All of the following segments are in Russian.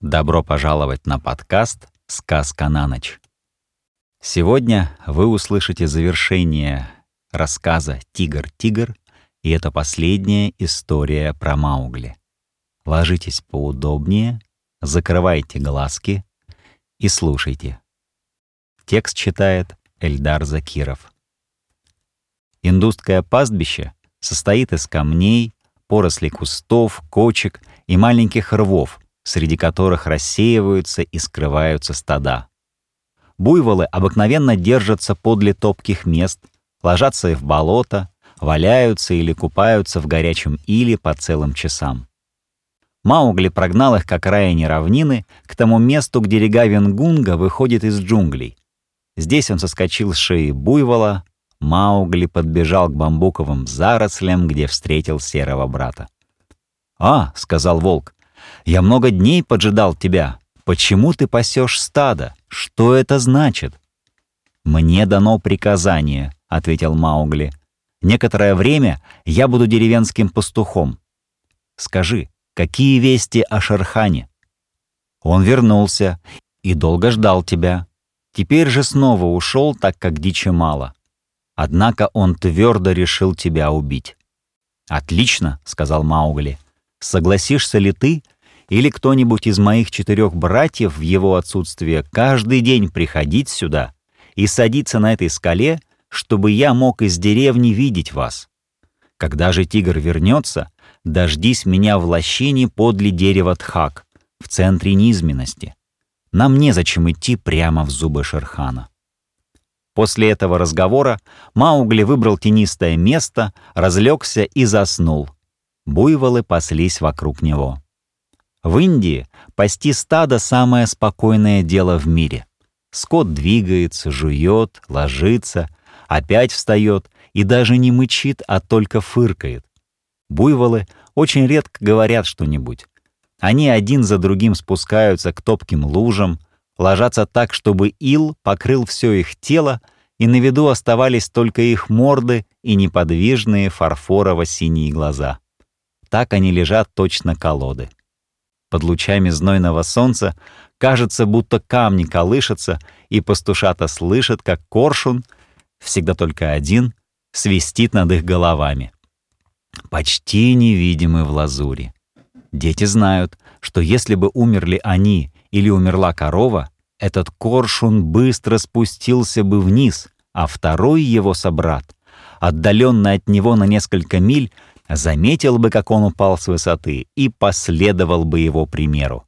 Добро пожаловать на подкаст «Сказка на ночь». Сегодня вы услышите завершение рассказа «Тигр-тигр», и это последняя история про Маугли. Ложитесь поудобнее, закрывайте глазки и слушайте. Текст читает Эльдар Закиров. Индусское пастбище состоит из камней, порослей кустов, кочек и маленьких рвов, среди которых рассеиваются и скрываются стада. Буйволы обыкновенно держатся подле топких мест, ложатся в болото, валяются или купаются в горячем иле по целым часам. Маугли прогнал их к окраине равнины, к тому месту, где река Венгунга выходит из джунглей. Здесь он соскочил с шеи буйвола, Маугли подбежал к бамбуковым зарослям, где встретил серого брата. «А», — сказал волк, — «я много дней поджидал тебя. Почему ты пасешь стадо? Что это значит?» «Мне дано приказание», — ответил Маугли. «Некоторое время я буду деревенским пастухом. Скажи, какие вести о Шерхане?» «Он вернулся и долго ждал тебя. Теперь же снова ушел, так как дичи мало. Однако он твердо решил тебя убить. «Отлично», — сказал Маугли. «Согласишься ли ты или кто-нибудь из моих четырех братьев в его отсутствие каждый день приходить сюда и садиться на этой скале, чтобы я мог из деревни видеть вас? Когда же тигр вернется, дождись меня в лощине подле дерева Тхак, в центре низменности. Нам незачем идти прямо в зубы Шерхана». После этого разговора Маугли выбрал тенистое место, разлегся и заснул. Буйволы паслись вокруг него. В Индии пасти стадо — самое спокойное дело в мире. Скот двигается, жует, ложится, опять встает и даже не мычит, а только фыркает. Буйволы очень редко говорят что-нибудь. Они один за другим спускаются к топким лужам, ложатся так, чтобы ил покрыл все их тело, и на виду оставались только их морды и неподвижные фарфорово-синие глаза. Так они лежат точно колоды. Под лучами знойного солнца кажется, будто камни колышутся, и пастушата слышат, как коршун, всегда только один, свистит над их головами. Почти невидимы в лазури. Дети знают, что если бы умерли они или умерла корова, этот коршун быстро спустился бы вниз, а второй его собрат, отдаленный от него на несколько миль, заметил бы, как он упал с высоты, и последовал бы его примеру.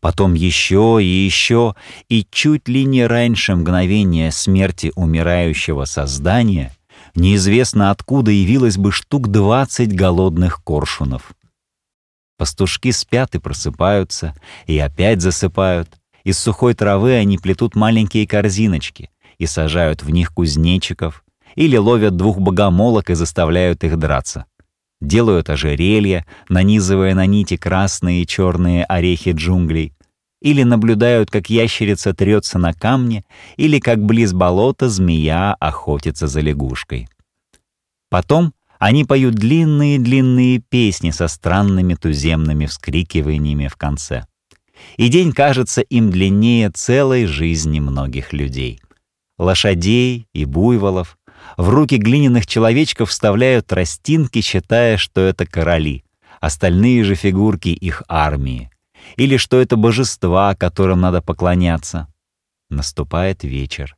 Потом еще и еще, и чуть ли не раньше мгновения смерти умирающего создания, неизвестно откуда явилось бы штук двадцать голодных коршунов. Пастушки спят и просыпаются, и опять засыпают. Из сухой травы они плетут маленькие корзиночки и сажают в них кузнечиков, или ловят двух богомолок и заставляют их драться. Делают ожерелья, нанизывая на нити красные и черные орехи джунглей, или наблюдают, как ящерица трется на камне, или как близ болота змея охотится за лягушкой. Потом они поют длинные-длинные песни со странными туземными вскрикиваниями в конце. И день кажется им длиннее целой жизни многих людей. Лошадей и буйволов в руки глиняных человечков вставляют тростинки, считая, что это короли, остальные же фигурки их армии, или что это божества, которым надо поклоняться. Наступает вечер.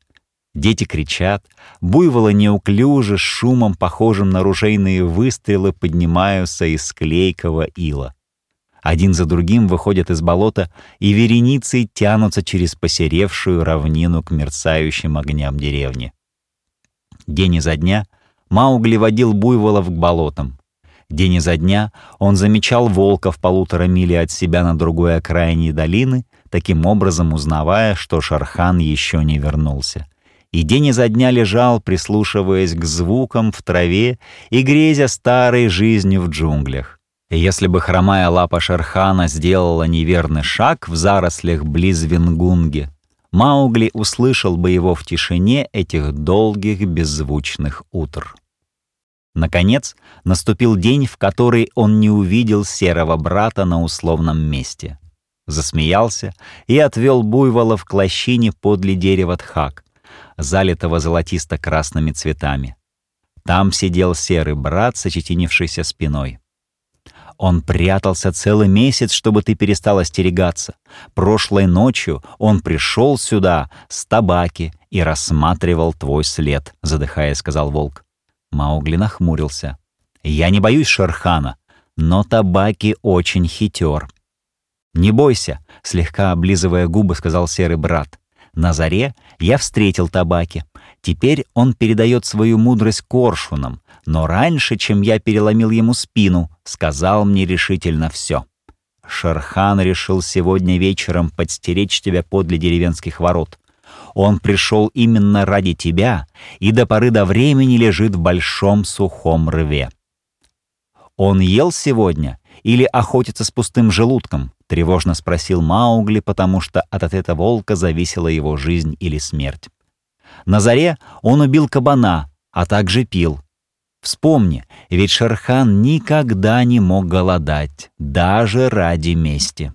Дети кричат, буйволы неуклюже, с шумом, похожим на ружейные выстрелы, поднимаются из клейкого ила. Один за другим выходят из болота и вереницей тянутся через посеревшую равнину к мерцающим огням деревни. День изо дня Маугли водил буйволов к болотам. День изо дня он замечал волка в полутора мили от себя на другой окраине долины, таким образом узнавая, что Шархан еще не вернулся и день изо дня лежал, прислушиваясь к звукам в траве и грезя старой жизнью в джунглях. И если бы хромая лапа Шерхана сделала неверный шаг в зарослях близ Венгунги, Маугли услышал бы его в тишине этих долгих беззвучных утр. Наконец, наступил день, в который он не увидел серого брата на условном месте. засмеялся и отвел буйвола к лощине подле дерева тхак, залитого золотисто-красными цветами. Там сидел серый брат с очетинившейся спиной. Он прятался целый месяц, чтобы ты перестал остерегаться. Прошлой ночью он пришел сюда с табаки и рассматривал твой след», — задыхаясь, сказал волк. Маугли нахмурился. «Я не боюсь Шерхана, но табаки очень хитер». «Не бойся», — слегка облизывая губы, сказал серый брат. «На заре я встретил табаки. Теперь он передает свою мудрость коршунам, но раньше, чем я переломил ему спину, сказал мне решительно все. Шерхан решил сегодня вечером подстеречь тебя подле деревенских ворот. Он пришел именно ради тебя и до поры до времени лежит в большом сухом рве. Он ел сегодня или охотится с пустым желудком? тревожно спросил Маугли, потому что от ответа волка зависела его жизнь или смерть. На заре он убил кабана, а также пил. Вспомни, ведь Шерхан никогда не мог голодать, даже ради мести.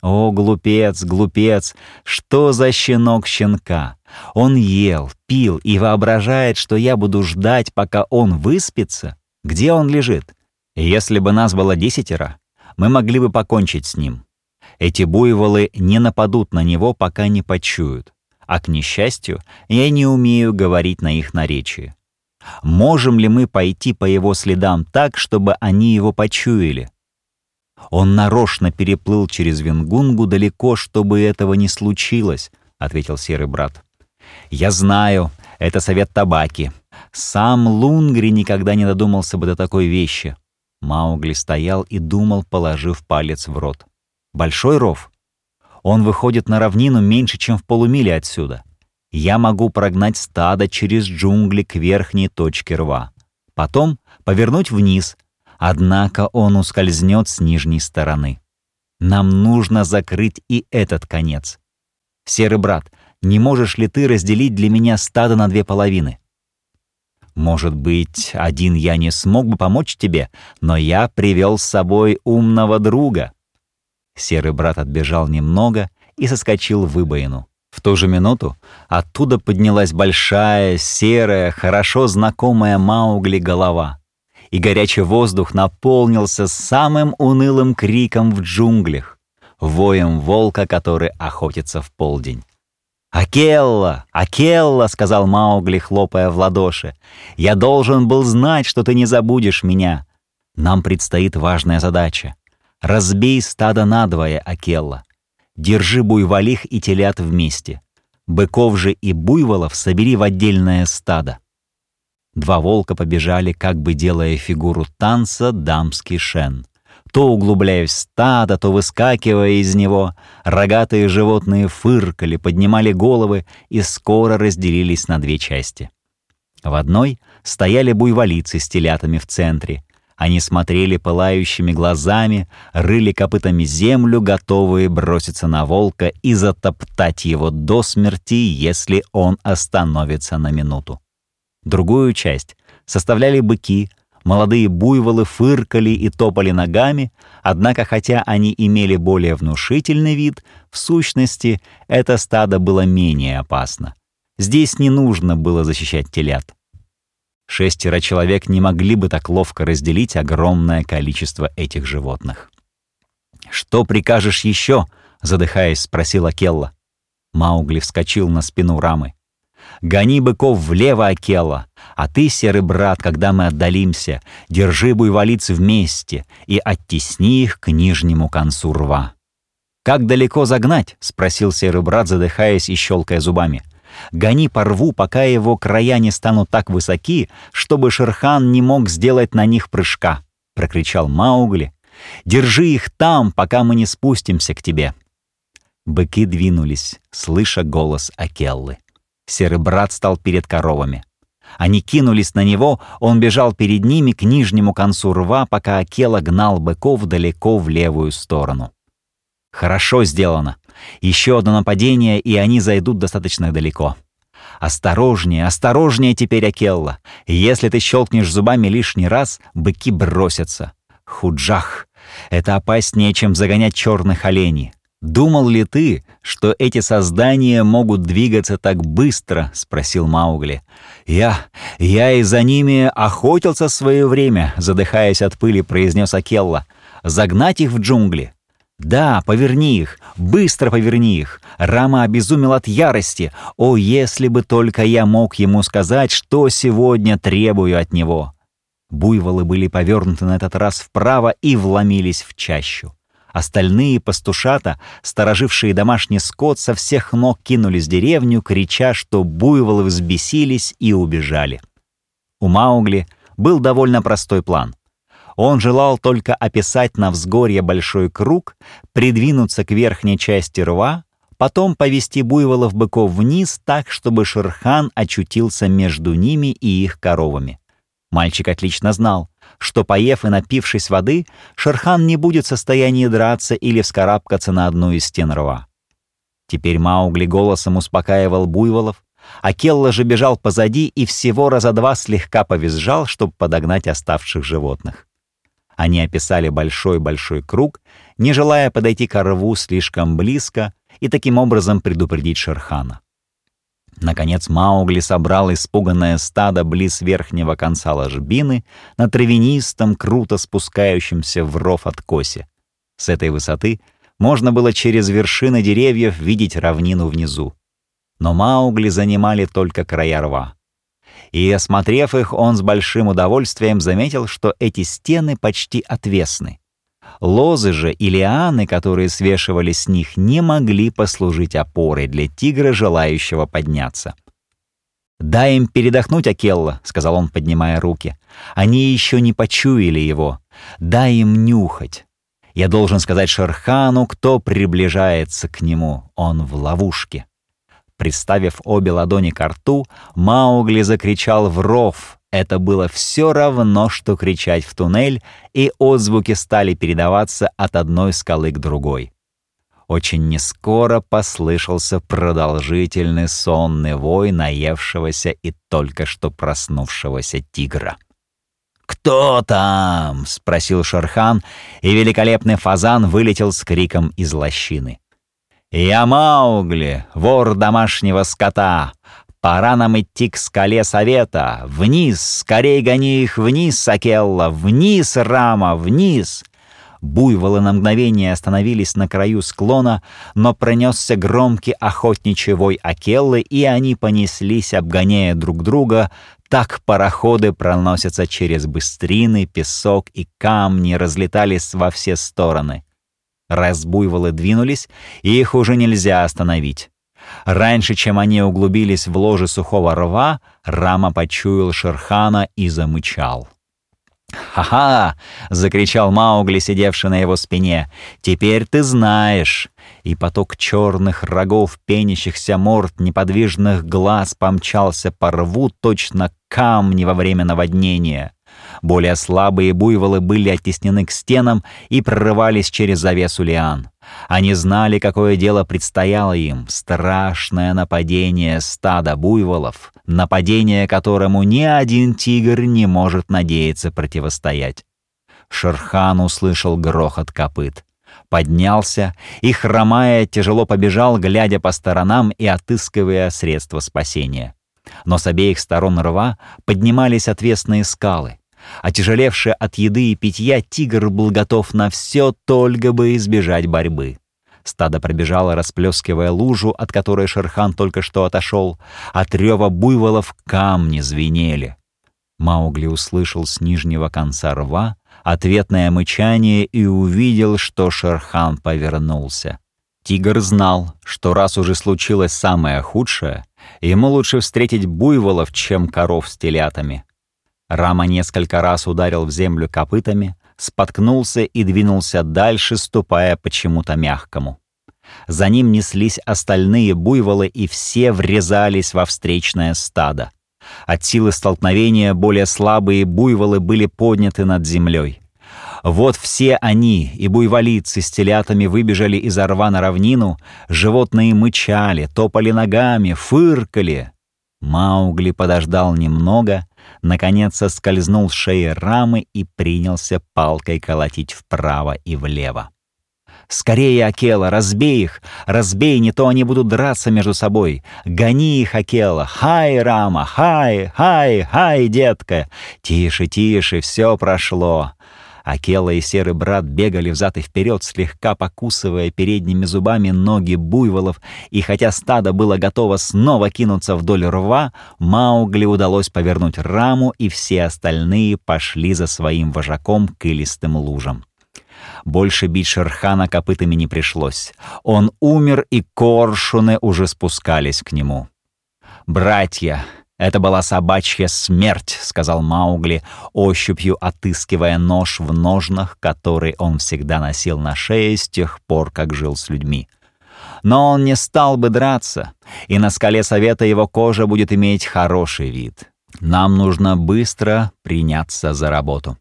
О, глупец, глупец, что за щенок щенка? Он ел, пил и воображает, что я буду ждать, пока он выспится. Где он лежит? Если бы нас было десятеро, мы могли бы покончить с ним. Эти буйволы не нападут на него, пока не почуют. А к несчастью, я не умею говорить на их наречии. Можем ли мы пойти по его следам так, чтобы они его почуяли? Он нарочно переплыл через Венгунгу далеко, чтобы этого не случилось, ответил серый брат. Я знаю, это совет табаки. Сам Лунгри никогда не додумался бы до такой вещи. Маугли стоял и думал, положив палец в рот. Большой ров? Он выходит на равнину меньше, чем в полумиле отсюда. Я могу прогнать стадо через джунгли к верхней точке рва. Потом повернуть вниз, однако он ускользнет с нижней стороны. Нам нужно закрыть и этот конец. Серый брат, не можешь ли ты разделить для меня стадо на две половины? Может быть, один я не смог бы помочь тебе, но я привел с собой умного друга. Серый брат отбежал немного и соскочил в выбоину. В ту же минуту оттуда поднялась большая, серая, хорошо знакомая Маугли голова, и горячий воздух наполнился самым унылым криком в джунглях, воем волка, который охотится в полдень. «Акелла! Акелла!» — сказал Маугли, хлопая в ладоши. «Я должен был знать, что ты не забудешь меня. Нам предстоит важная задача. Разбей стадо надвое, Акелла. Держи буйволих и телят вместе. Быков же и буйволов собери в отдельное стадо. Два волка побежали, как бы делая фигуру танца дамский шен. То углубляясь в стадо, то выскакивая из него, рогатые животные фыркали, поднимали головы и скоро разделились на две части. В одной стояли буйволицы с телятами в центре, они смотрели пылающими глазами, рыли копытами землю, готовые броситься на волка и затоптать его до смерти, если он остановится на минуту. Другую часть составляли быки, молодые буйволы фыркали и топали ногами, однако хотя они имели более внушительный вид, в сущности это стадо было менее опасно. Здесь не нужно было защищать телят. Шестеро человек не могли бы так ловко разделить огромное количество этих животных. «Что прикажешь еще?» — задыхаясь, спросила Келла. Маугли вскочил на спину рамы. «Гони быков влево, Акелла, а ты, серый брат, когда мы отдалимся, держи буйволиц вместе и оттесни их к нижнему концу рва». «Как далеко загнать?» — спросил серый брат, задыхаясь и щелкая зубами. — Гони по рву, пока его края не станут так высоки, чтобы Шерхан не мог сделать на них прыжка», — прокричал Маугли. «Держи их там, пока мы не спустимся к тебе». Быки двинулись, слыша голос Акеллы. Серый брат стал перед коровами. Они кинулись на него, он бежал перед ними к нижнему концу рва, пока Акела гнал быков далеко в левую сторону. Хорошо сделано. Еще одно нападение, и они зайдут достаточно далеко. Осторожнее, осторожнее теперь, Акелла. Если ты щелкнешь зубами лишний раз, быки бросятся. Худжах. Это опаснее, чем загонять черных оленей. «Думал ли ты, что эти создания могут двигаться так быстро?» — спросил Маугли. «Я... я и за ними охотился в свое время», — задыхаясь от пыли, произнес Акелла. «Загнать их в джунгли?» «Да, поверни их, быстро поверни их!» Рама обезумел от ярости. «О, если бы только я мог ему сказать, что сегодня требую от него!» Буйволы были повернуты на этот раз вправо и вломились в чащу. Остальные пастушата, сторожившие домашний скот, со всех ног кинулись в деревню, крича, что буйволы взбесились и убежали. У Маугли был довольно простой план. Он желал только описать на взгорье большой круг, придвинуться к верхней части рва, потом повести буйволов-быков вниз так, чтобы Шерхан очутился между ними и их коровами. Мальчик отлично знал, что, поев и напившись воды, Шерхан не будет в состоянии драться или вскарабкаться на одну из стен рва. Теперь Маугли голосом успокаивал буйволов, а Келла же бежал позади и всего раза два слегка повизжал, чтобы подогнать оставших животных. Они описали большой-большой круг, не желая подойти к рву слишком близко и таким образом предупредить Шерхана. Наконец Маугли собрал испуганное стадо близ верхнего конца ложбины на травянистом, круто спускающемся в ров откосе. С этой высоты можно было через вершины деревьев видеть равнину внизу. Но Маугли занимали только края рва. И, осмотрев их, он с большим удовольствием заметил, что эти стены почти отвесны. Лозы же и лианы, которые свешивались с них, не могли послужить опорой для тигра, желающего подняться. «Дай им передохнуть, Акелла», — сказал он, поднимая руки. «Они еще не почуяли его. Дай им нюхать. Я должен сказать Шерхану, кто приближается к нему. Он в ловушке». Приставив обе ладони к рту, Маугли закричал в ров, это было все равно, что кричать в туннель, и отзвуки стали передаваться от одной скалы к другой. Очень нескоро послышался продолжительный сонный вой наевшегося и только что проснувшегося тигра. «Кто там?» — спросил Шархан, и великолепный фазан вылетел с криком из лощины. «Я Маугли, вор домашнего скота. Пора нам идти к скале совета. Вниз, скорей гони их вниз, Сакелла, вниз, Рама, вниз!» Буйволы на мгновение остановились на краю склона, но пронесся громкий охотничий вой Акеллы, и они понеслись, обгоняя друг друга. Так пароходы проносятся через быстрины, песок и камни, разлетались во все стороны. Раз буйволы двинулись, их уже нельзя остановить. Раньше, чем они углубились в ложе сухого рва, Рама почуял Шерхана и замычал. «Ха-ха!» — закричал Маугли, сидевший на его спине. «Теперь ты знаешь!» И поток черных рогов, пенящихся морд, неподвижных глаз помчался по рву точно камни во время наводнения. Более слабые буйволы были оттеснены к стенам и прорывались через завесу лиан. Они знали, какое дело предстояло им — страшное нападение стада буйволов, нападение которому ни один тигр не может надеяться противостоять. Шерхан услышал грохот копыт. Поднялся и, хромая, тяжело побежал, глядя по сторонам и отыскивая средства спасения. Но с обеих сторон рва поднимались отвесные скалы. Отяжелевший от еды и питья, тигр был готов на все, только бы избежать борьбы. Стадо пробежало, расплескивая лужу, от которой Шерхан только что отошел. От рева буйволов камни звенели. Маугли услышал с нижнего конца рва ответное мычание и увидел, что Шерхан повернулся. Тигр знал, что раз уже случилось самое худшее, ему лучше встретить буйволов, чем коров с телятами. Рама несколько раз ударил в землю копытами, споткнулся и двинулся дальше, ступая почему-то мягкому. За ним неслись остальные буйволы, и все врезались во встречное стадо. От силы столкновения более слабые буйволы были подняты над землей. Вот все они, и буйволицы с телятами выбежали из орва на равнину, животные мычали, топали ногами, фыркали. Маугли подождал немного, наконец соскользнул с шеи рамы и принялся палкой колотить вправо и влево. Скорее, Акела, разбей их! Разбей, не то они будут драться между собой! Гони их, Акела! Хай, Рама! Хай! Хай! Хай, детка! Тише, тише, все прошло!» Акела и серый брат бегали взад и вперед, слегка покусывая передними зубами ноги буйволов, и хотя стадо было готово снова кинуться вдоль рва, Маугли удалось повернуть раму, и все остальные пошли за своим вожаком к илистым лужам. Больше бить Шерхана копытами не пришлось. Он умер, и коршуны уже спускались к нему. «Братья!» «Это была собачья смерть», — сказал Маугли, ощупью отыскивая нож в ножнах, который он всегда носил на шее с тех пор, как жил с людьми. Но он не стал бы драться, и на скале совета его кожа будет иметь хороший вид. Нам нужно быстро приняться за работу.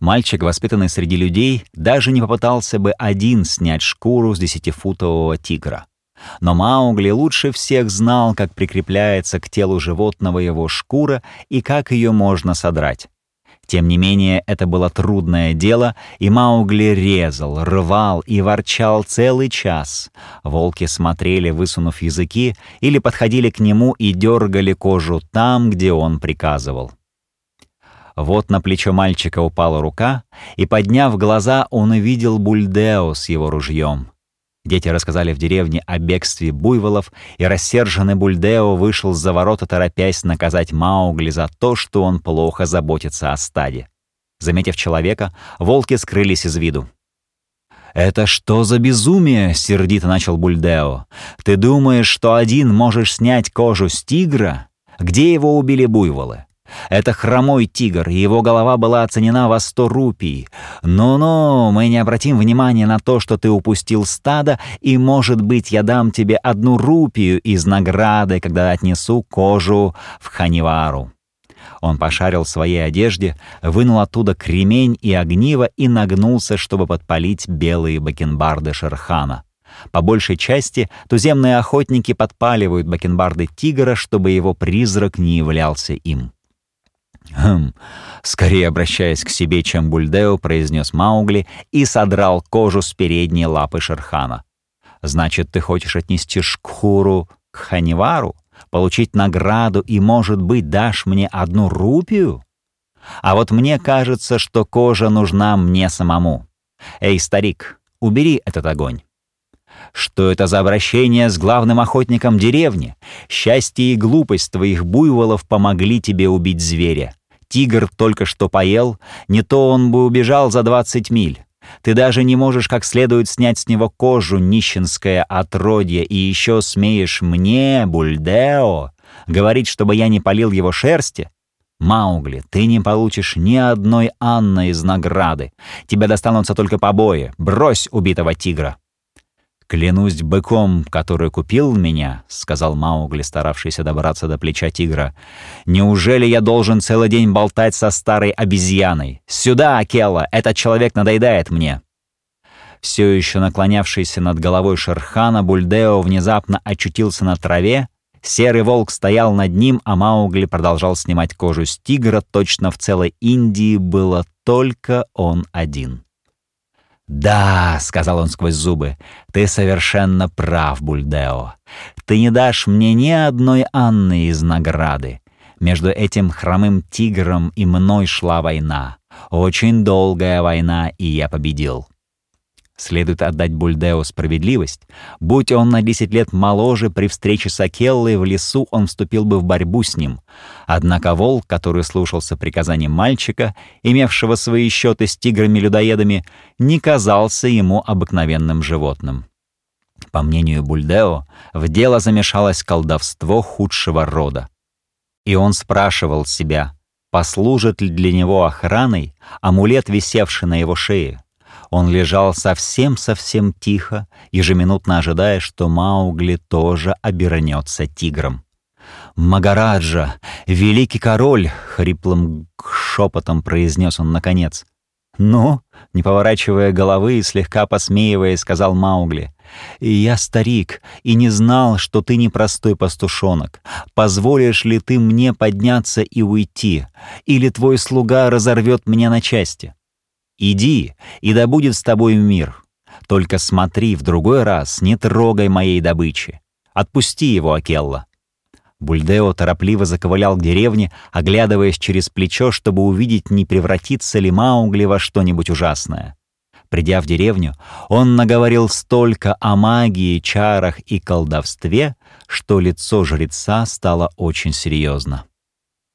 Мальчик, воспитанный среди людей, даже не попытался бы один снять шкуру с десятифутового тигра. Но Маугли лучше всех знал, как прикрепляется к телу животного его шкура и как ее можно содрать. Тем не менее, это было трудное дело, и Маугли резал, рвал и ворчал целый час. Волки смотрели, высунув языки, или подходили к нему и дергали кожу там, где он приказывал. Вот на плечо мальчика упала рука, и, подняв глаза, он увидел Бульдео с его ружьем. Дети рассказали в деревне о бегстве буйволов, и рассерженный Бульдео вышел за ворота, торопясь наказать Маугли за то, что он плохо заботится о стаде. Заметив человека, волки скрылись из виду. «Это что за безумие?» — сердито начал Бульдео. «Ты думаешь, что один можешь снять кожу с тигра? Где его убили буйволы? Это хромой тигр, и его голова была оценена во сто рупий. Ну-ну, мы не обратим внимания на то, что ты упустил стадо, и, может быть, я дам тебе одну рупию из награды, когда отнесу кожу в Ханивару». Он пошарил в своей одежде, вынул оттуда кремень и огниво и нагнулся, чтобы подпалить белые бакенбарды Шерхана. По большей части туземные охотники подпаливают бакенбарды тигра, чтобы его призрак не являлся им. «Хм», скорее обращаясь к себе, чем Бульдео, произнес Маугли и содрал кожу с передней лапы Шерхана. «Значит, ты хочешь отнести шкуру к Ханивару, получить награду и, может быть, дашь мне одну рупию? А вот мне кажется, что кожа нужна мне самому. Эй, старик, убери этот огонь». Что это за обращение с главным охотником деревни? Счастье и глупость твоих буйволов помогли тебе убить зверя. Тигр только что поел, не то он бы убежал за двадцать миль. Ты даже не можешь как следует снять с него кожу, нищенское отродье, и еще смеешь мне, Бульдео, говорить, чтобы я не полил его шерсти? Маугли, ты не получишь ни одной Анны из награды. Тебе достанутся только побои. Брось убитого тигра. «Клянусь быком, который купил меня», — сказал Маугли, старавшийся добраться до плеча тигра. «Неужели я должен целый день болтать со старой обезьяной? Сюда, Акела, этот человек надоедает мне!» Все еще наклонявшийся над головой Шерхана, Бульдео внезапно очутился на траве. Серый волк стоял над ним, а Маугли продолжал снимать кожу с тигра. Точно в целой Индии было только он один. «Да», — сказал он сквозь зубы, — «ты совершенно прав, Бульдео. Ты не дашь мне ни одной Анны из награды. Между этим хромым тигром и мной шла война. Очень долгая война, и я победил. Следует отдать Бульдео справедливость. Будь он на 10 лет моложе, при встрече с Акеллой в лесу он вступил бы в борьбу с ним. Однако волк, который слушался приказаний мальчика, имевшего свои счеты с тиграми-людоедами, не казался ему обыкновенным животным. По мнению Бульдео, в дело замешалось колдовство худшего рода. И он спрашивал себя, послужит ли для него охраной амулет, висевший на его шее. Он лежал совсем-совсем тихо, ежеминутно ожидая, что Маугли тоже обернется тигром. «Магараджа, великий король!» — хриплым шепотом произнес он наконец. «Ну?» — не поворачивая головы и слегка посмеивая, сказал Маугли. «Я старик и не знал, что ты непростой пастушонок. Позволишь ли ты мне подняться и уйти? Или твой слуга разорвет меня на части?» Иди, и да будет с тобой мир. Только смотри, в другой раз не трогай моей добычи. Отпусти его, Акелла». Бульдео торопливо заковылял к деревне, оглядываясь через плечо, чтобы увидеть, не превратится ли Маугли во что-нибудь ужасное. Придя в деревню, он наговорил столько о магии, чарах и колдовстве, что лицо жреца стало очень серьезно.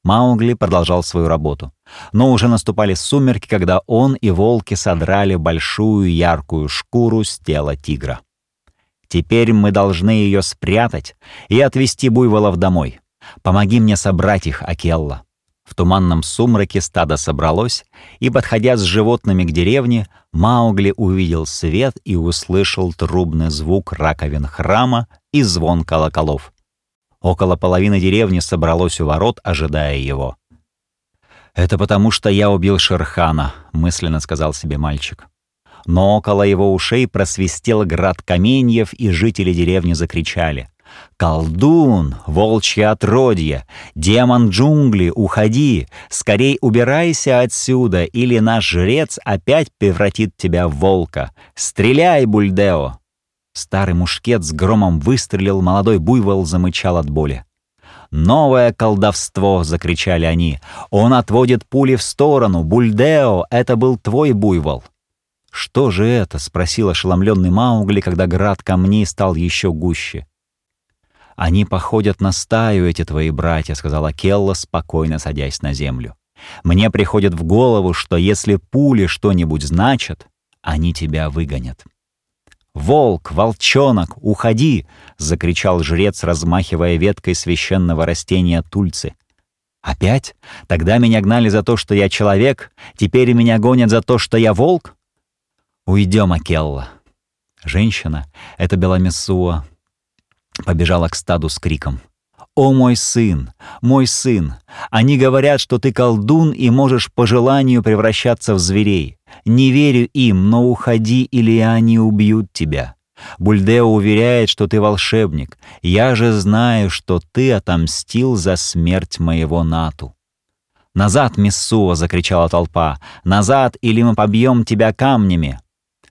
Маугли продолжал свою работу. Но уже наступали сумерки, когда он и волки содрали большую яркую шкуру с тела тигра. Теперь мы должны ее спрятать и отвезти буйволов домой. Помоги мне собрать их, Акелла». В туманном сумраке стадо собралось, и, подходя с животными к деревне, Маугли увидел свет и услышал трубный звук раковин храма и звон колоколов. Около половины деревни собралось у ворот, ожидая его. «Это потому, что я убил Шерхана», — мысленно сказал себе мальчик но около его ушей просвистел град каменьев, и жители деревни закричали. «Колдун! Волчье отродье! Демон джунгли! Уходи! Скорей убирайся отсюда, или наш жрец опять превратит тебя в волка! Стреляй, Бульдео!» Старый мушкет с громом выстрелил, молодой буйвол замычал от боли. «Новое колдовство!» — закричали они. «Он отводит пули в сторону! Бульдео, это был твой буйвол!» «Что же это?» — спросил ошеломленный Маугли, когда град камней стал еще гуще. «Они походят на стаю, эти твои братья», — сказала Келла, спокойно садясь на землю. «Мне приходит в голову, что если пули что-нибудь значат, они тебя выгонят». «Волк, волчонок, уходи!» — закричал жрец, размахивая веткой священного растения тульцы. «Опять? Тогда меня гнали за то, что я человек, теперь меня гонят за то, что я волк?» «Уйдем, Акелла!» Женщина, это Беламесуа, побежала к стаду с криком. «О мой сын! Мой сын! Они говорят, что ты колдун и можешь по желанию превращаться в зверей. Не верю им, но уходи, или они убьют тебя. Бульдео уверяет, что ты волшебник. Я же знаю, что ты отомстил за смерть моего Нату». «Назад, Миссуа!» — закричала толпа. «Назад, или мы побьем тебя камнями!»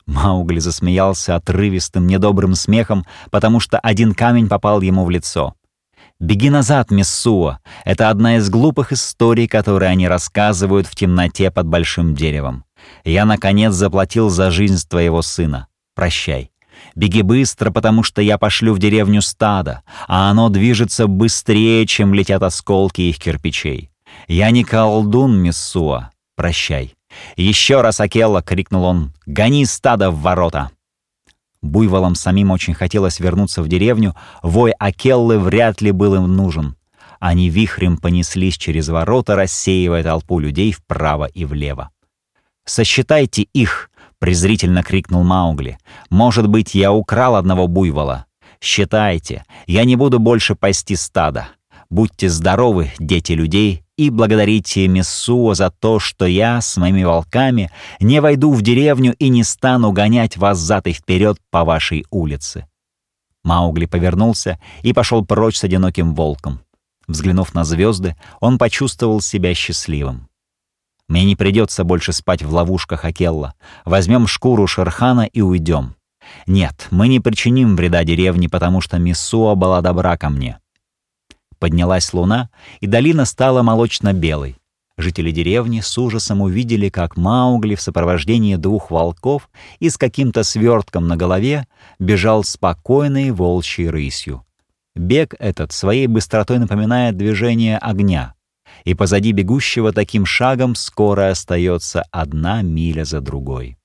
Маугли засмеялся отрывистым, недобрым смехом, потому что один камень попал ему в лицо. «Беги назад, Миссуа! Это одна из глупых историй, которые они рассказывают в темноте под большим деревом. Я, наконец, заплатил за жизнь твоего сына. Прощай. Беги быстро, потому что я пошлю в деревню стадо, а оно движется быстрее, чем летят осколки их кирпичей. Я не колдун, Миссуа. Прощай. «Еще раз, Акелла!» — крикнул он. «Гони стадо в ворота!» Буйволам самим очень хотелось вернуться в деревню, вой Акеллы вряд ли был им нужен. Они вихрем понеслись через ворота, рассеивая толпу людей вправо и влево. «Сосчитайте их!» — презрительно крикнул Маугли. «Может быть, я украл одного буйвола? Считайте, я не буду больше пасти стада. Будьте здоровы, дети людей, и благодарите Мессуа за то, что я с моими волками не войду в деревню и не стану гонять вас зад и вперед по вашей улице». Маугли повернулся и пошел прочь с одиноким волком. Взглянув на звезды, он почувствовал себя счастливым. «Мне не придется больше спать в ловушках Акелла. Возьмем шкуру Шерхана и уйдем. Нет, мы не причиним вреда деревне, потому что Мессуа была добра ко мне. Поднялась луна, и долина стала молочно-белой. Жители деревни с ужасом увидели, как Маугли в сопровождении двух волков и с каким-то свертком на голове бежал спокойной волчьей рысью. Бег этот своей быстротой напоминает движение огня, и позади бегущего таким шагом скоро остается одна миля за другой.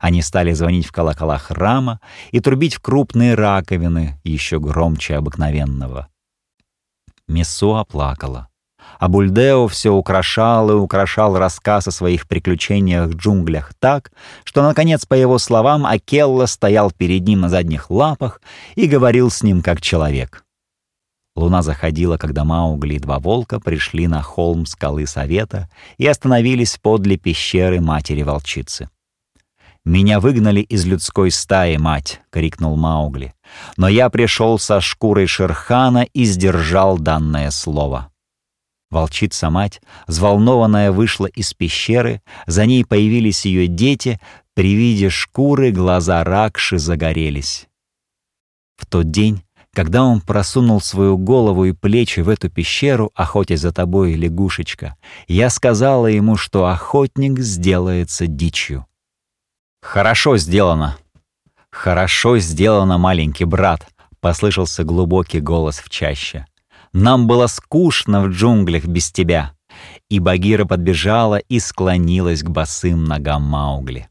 Они стали звонить в колокола храма и трубить в крупные раковины еще громче обыкновенного. Мессуа плакала. А Бульдео все украшал и украшал рассказ о своих приключениях в джунглях так, что, наконец, по его словам, Акелла стоял перед ним на задних лапах и говорил с ним как человек. Луна заходила, когда Маугли и два волка пришли на холм скалы Совета и остановились подле пещеры матери-волчицы. «Меня выгнали из людской стаи, мать!» — крикнул Маугли. «Но я пришел со шкурой Шерхана и сдержал данное слово». Волчица-мать, взволнованная, вышла из пещеры, за ней появились ее дети, При виде шкуры глаза Ракши загорелись. В тот день, когда он просунул свою голову и плечи в эту пещеру, охотясь за тобой, лягушечка, я сказала ему, что охотник сделается дичью. «Хорошо сделано!» «Хорошо сделано, маленький брат!» — послышался глубокий голос в чаще. «Нам было скучно в джунглях без тебя!» И Багира подбежала и склонилась к босым ногам Маугли.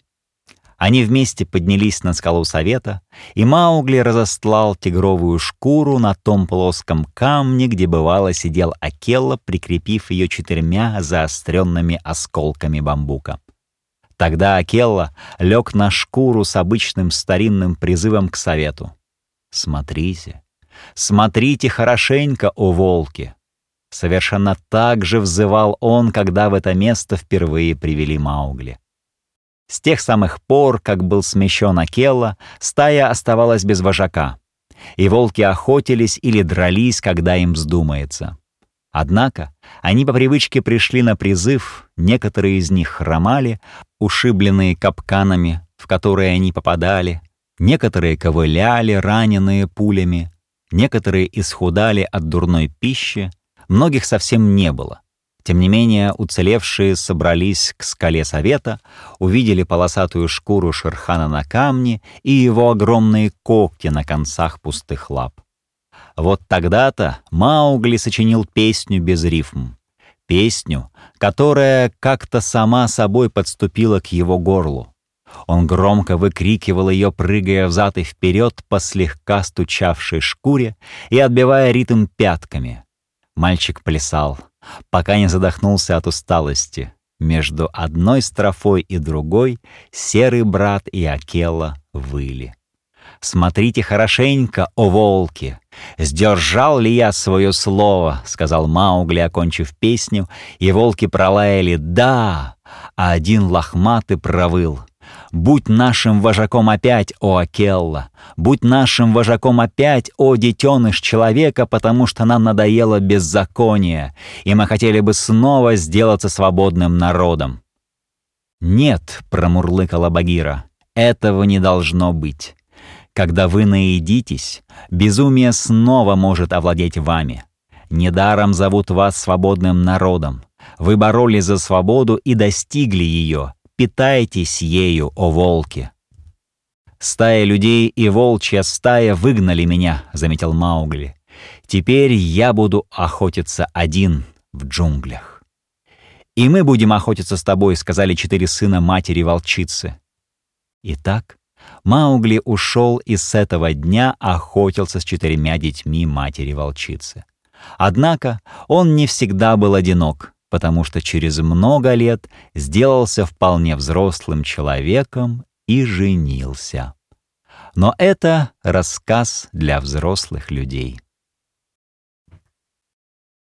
Они вместе поднялись на скалу совета, и Маугли разостлал тигровую шкуру на том плоском камне, где бывало сидел Акелла, прикрепив ее четырьмя заостренными осколками бамбука. Тогда Акелла лег на шкуру с обычным старинным призывом к совету. «Смотрите, смотрите хорошенько, о волки!» Совершенно так же взывал он, когда в это место впервые привели Маугли. С тех самых пор, как был смещен Акелла, стая оставалась без вожака, и волки охотились или дрались, когда им вздумается. Однако они по привычке пришли на призыв, некоторые из них хромали, ушибленные капканами, в которые они попадали, некоторые ковыляли, раненые пулями, некоторые исхудали от дурной пищи, многих совсем не было. Тем не менее, уцелевшие собрались к скале совета, увидели полосатую шкуру Шерхана на камне и его огромные когти на концах пустых лап. Вот тогда-то Маугли сочинил песню без рифм. Песню, которая как-то сама собой подступила к его горлу. Он громко выкрикивал ее, прыгая взад и вперед по слегка стучавшей шкуре и отбивая ритм пятками. Мальчик плясал — пока не задохнулся от усталости. Между одной строфой и другой серый брат и Акела выли. «Смотрите хорошенько, о волки! Сдержал ли я свое слово?» — сказал Маугли, окончив песню, и волки пролаяли «да», а один лохматый провыл — Будь нашим вожаком опять, о Акелла! Будь нашим вожаком опять, о детеныш человека, потому что нам надоело беззаконие, и мы хотели бы снова сделаться свободным народом. «Нет», — промурлыкала Багира, — «этого не должно быть. Когда вы наедитесь, безумие снова может овладеть вами. Недаром зовут вас свободным народом. Вы боролись за свободу и достигли ее, питайтесь ею, о волки!» «Стая людей и волчья стая выгнали меня», — заметил Маугли. «Теперь я буду охотиться один в джунглях». «И мы будем охотиться с тобой», — сказали четыре сына матери-волчицы. Итак, Маугли ушел и с этого дня охотился с четырьмя детьми матери-волчицы. Однако он не всегда был одинок потому что через много лет сделался вполне взрослым человеком и женился. Но это рассказ для взрослых людей.